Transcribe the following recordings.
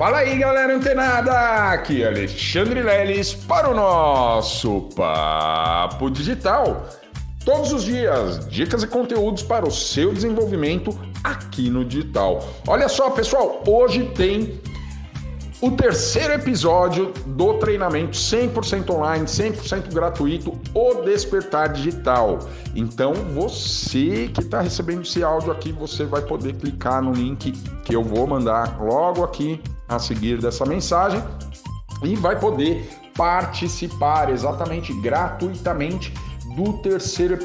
Fala aí, galera antenada! Aqui é Alexandre Leles para o nosso Papo Digital. Todos os dias, dicas e conteúdos para o seu desenvolvimento aqui no digital. Olha só, pessoal, hoje tem o terceiro episódio do treinamento 100% online, 100% gratuito, O Despertar Digital. Então, você que está recebendo esse áudio aqui, você vai poder clicar no link que eu vou mandar logo aqui a seguir dessa mensagem e vai poder participar exatamente gratuitamente do terceiro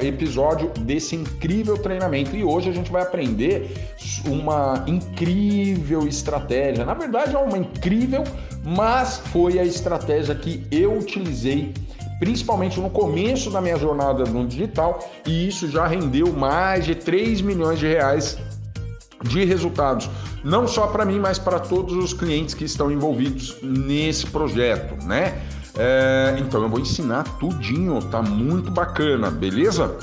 episódio desse incrível treinamento. E hoje a gente vai aprender uma incrível estratégia. Na verdade, é uma incrível, mas foi a estratégia que eu utilizei principalmente no começo da minha jornada no digital, e isso já rendeu mais de 3 milhões de reais de resultados, não só para mim, mas para todos os clientes que estão envolvidos nesse projeto, né? É, então eu vou ensinar tudinho, tá muito bacana, beleza?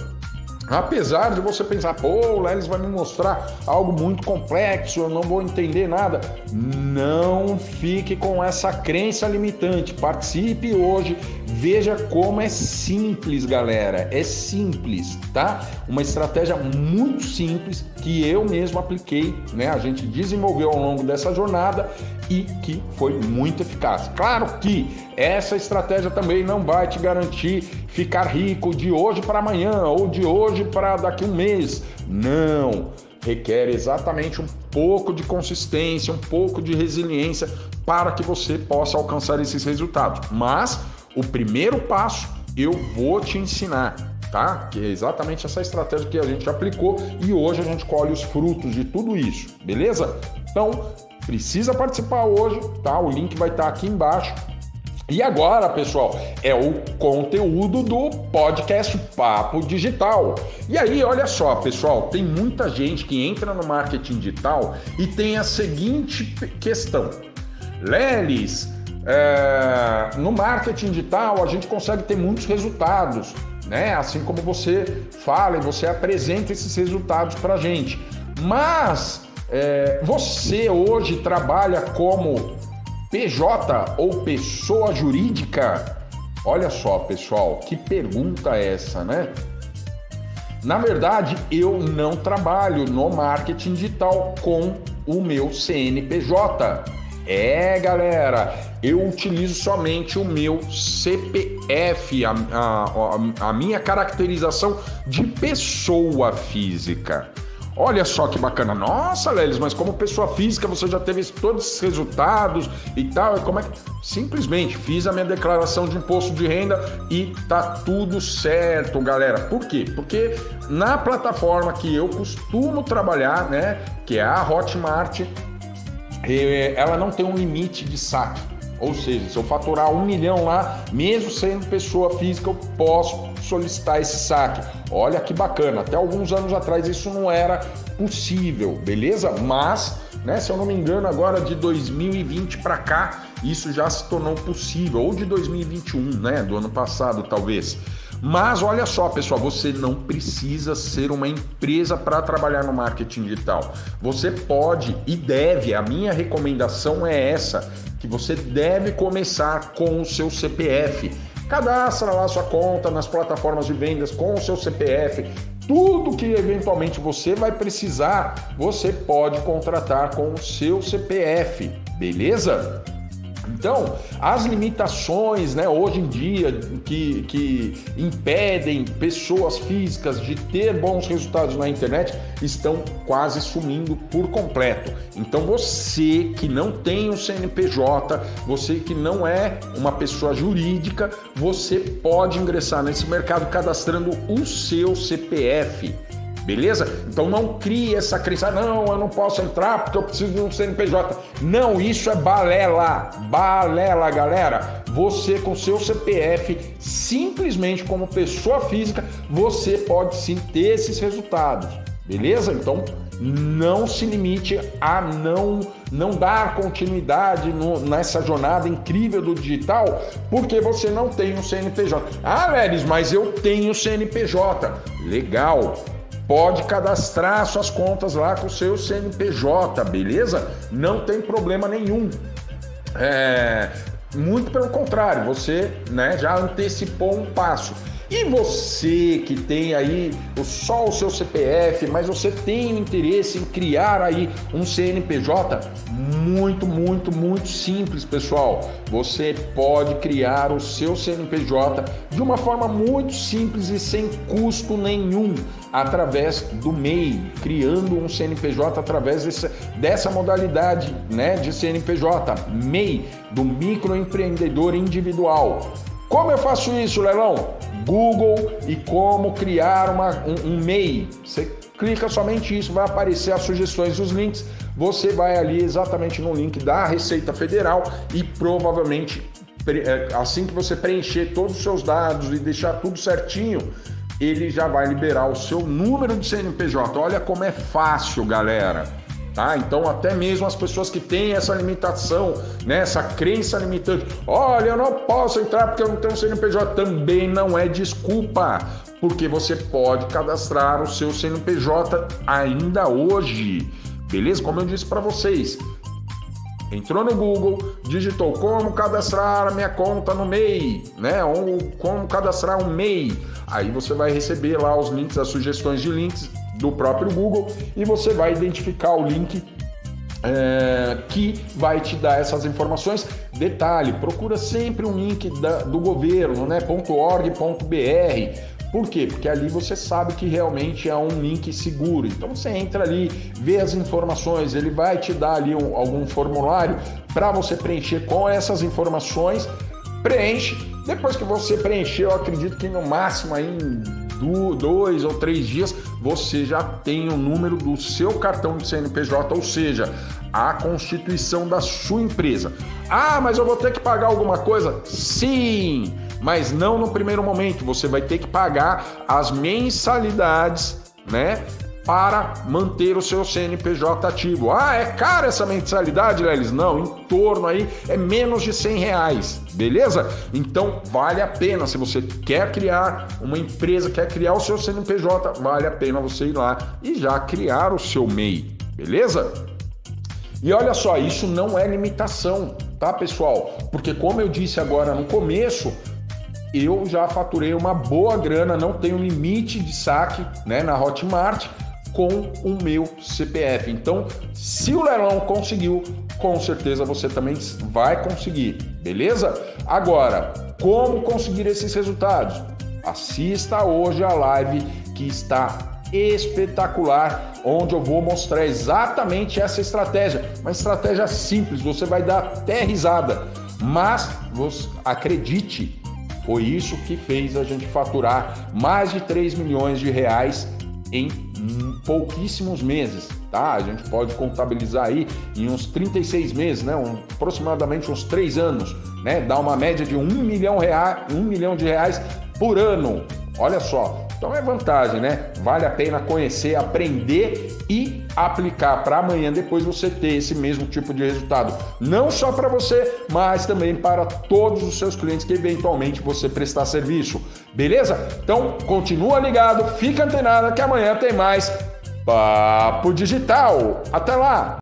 Apesar de você pensar, pô, o Lelis vai me mostrar algo muito complexo, eu não vou entender nada. Não fique com essa crença limitante. Participe hoje, veja como é simples, galera. É simples, tá? Uma estratégia muito simples que eu mesmo apliquei, né? A gente desenvolveu ao longo dessa jornada e que foi muito eficaz. Claro que essa estratégia também não vai te garantir ficar rico de hoje para amanhã ou de hoje para daqui um mês. Não. Requer exatamente um pouco de consistência, um pouco de resiliência para que você possa alcançar esses resultados. Mas o primeiro passo eu vou te ensinar, tá? Que é exatamente essa estratégia que a gente aplicou e hoje a gente colhe os frutos de tudo isso, beleza? Então, precisa participar hoje, tá? O link vai estar aqui embaixo. E agora, pessoal, é o conteúdo do podcast Papo Digital. E aí, olha só, pessoal, tem muita gente que entra no marketing digital e tem a seguinte questão: Lelis, é, no marketing digital a gente consegue ter muitos resultados, né? Assim como você fala e você apresenta esses resultados para gente. Mas é, você hoje trabalha como PJ ou pessoa jurídica? Olha só, pessoal, que pergunta é essa, né? Na verdade, eu não trabalho no marketing digital com o meu CNPJ. É, galera, eu utilizo somente o meu CPF, a, a, a minha caracterização de pessoa física. Olha só que bacana. Nossa, Lelis, mas como pessoa física você já teve todos esses resultados e tal. Como é que. Simplesmente fiz a minha declaração de imposto de renda e tá tudo certo, galera. Por quê? Porque na plataforma que eu costumo trabalhar, né, que é a Hotmart, eh, ela não tem um limite de saque. Ou seja, se eu faturar um milhão lá, mesmo sendo pessoa física, eu posso solicitar esse saque. Olha que bacana, até alguns anos atrás isso não era possível, beleza? Mas, né, se eu não me engano, agora de 2020 para cá, isso já se tornou possível, ou de 2021, né, do ano passado talvez. Mas olha só, pessoal, você não precisa ser uma empresa para trabalhar no marketing digital. Você pode e deve, a minha recomendação é essa, que você deve começar com o seu CPF. Cadastra lá sua conta nas plataformas de vendas com o seu CPF. Tudo que eventualmente você vai precisar, você pode contratar com o seu CPF, beleza? Então, as limitações, né, hoje em dia, que, que impedem pessoas físicas de ter bons resultados na internet, estão quase sumindo por completo. Então, você que não tem o CNPJ, você que não é uma pessoa jurídica, você pode ingressar nesse mercado cadastrando o seu CPF. Beleza? Então não crie essa crença, não, eu não posso entrar porque eu preciso de um CNPJ. Não, isso é balela. Balela, galera. Você com seu CPF, simplesmente como pessoa física, você pode sim ter esses resultados. Beleza? Então não se limite a não não dar continuidade no, nessa jornada incrível do digital porque você não tem um CNPJ. Ah, Leris, mas eu tenho CNPJ. Legal. Pode cadastrar suas contas lá com o seu CNPJ, beleza? Não tem problema nenhum. É, muito pelo contrário, você né, já antecipou um passo. E você que tem aí só o seu CPF, mas você tem interesse em criar aí um CNPJ, muito, muito, muito simples, pessoal. Você pode criar o seu CNPJ de uma forma muito simples e sem custo nenhum, através do MEI, criando um CNPJ através desse, dessa modalidade né, de CNPJ, MEI, do microempreendedor individual. Como eu faço isso, Leilão? Google e como criar uma, um, um MEI. Você clica somente isso, vai aparecer as sugestões os links. Você vai ali exatamente no link da Receita Federal e provavelmente é, assim que você preencher todos os seus dados e deixar tudo certinho, ele já vai liberar o seu número de CNPJ. Olha como é fácil, galera. Tá? Então, até mesmo as pessoas que têm essa limitação, né, essa crença limitante, olha, eu não posso entrar porque eu não tenho CNPJ, também não é desculpa, porque você pode cadastrar o seu CNPJ ainda hoje, beleza? Como eu disse para vocês, entrou no Google, digitou como cadastrar a minha conta no MEI, né? Ou como cadastrar um MEI. Aí você vai receber lá os links, as sugestões de links do próprio Google e você vai identificar o link é, que vai te dar essas informações. Detalhe, procura sempre um link da, do governo, né? .org.br. Por quê? Porque ali você sabe que realmente é um link seguro. Então você entra ali, vê as informações, ele vai te dar ali um, algum formulário para você preencher com essas informações. Preenche. Depois que você preencher, eu acredito que no máximo aí em dois ou três dias, você já tem o número do seu cartão de CNPJ, ou seja, a constituição da sua empresa. Ah, mas eu vou ter que pagar alguma coisa? Sim, mas não no primeiro momento. Você vai ter que pagar as mensalidades, né? para manter o seu CNPJ ativo. Ah, é cara essa mensalidade, Lelis? Não, em torno aí é menos de 100 reais, beleza? Então vale a pena, se você quer criar uma empresa, quer criar o seu CNPJ, vale a pena você ir lá e já criar o seu MEI, beleza? E olha só, isso não é limitação, tá pessoal? Porque como eu disse agora no começo, eu já faturei uma boa grana, não tenho limite de saque né, na Hotmart com o meu CPF. Então, se o leilão conseguiu, com certeza você também vai conseguir, beleza? Agora, como conseguir esses resultados? Assista hoje a live que está espetacular, onde eu vou mostrar exatamente essa estratégia. Uma estratégia simples, você vai dar até risada, mas você, acredite, foi isso que fez a gente faturar mais de 3 milhões de reais em pouquíssimos meses, tá? A gente pode contabilizar aí em uns 36 meses, né? Um, aproximadamente uns 3 anos, né? Dá uma média de 1 milhão, real, 1 milhão de reais por ano. Olha só, então é vantagem, né? Vale a pena conhecer, aprender e aplicar para amanhã depois você ter esse mesmo tipo de resultado. Não só para você, mas também para todos os seus clientes que eventualmente você prestar serviço. Beleza? Então continua ligado, fica antenado que amanhã tem mais Papo Digital. Até lá!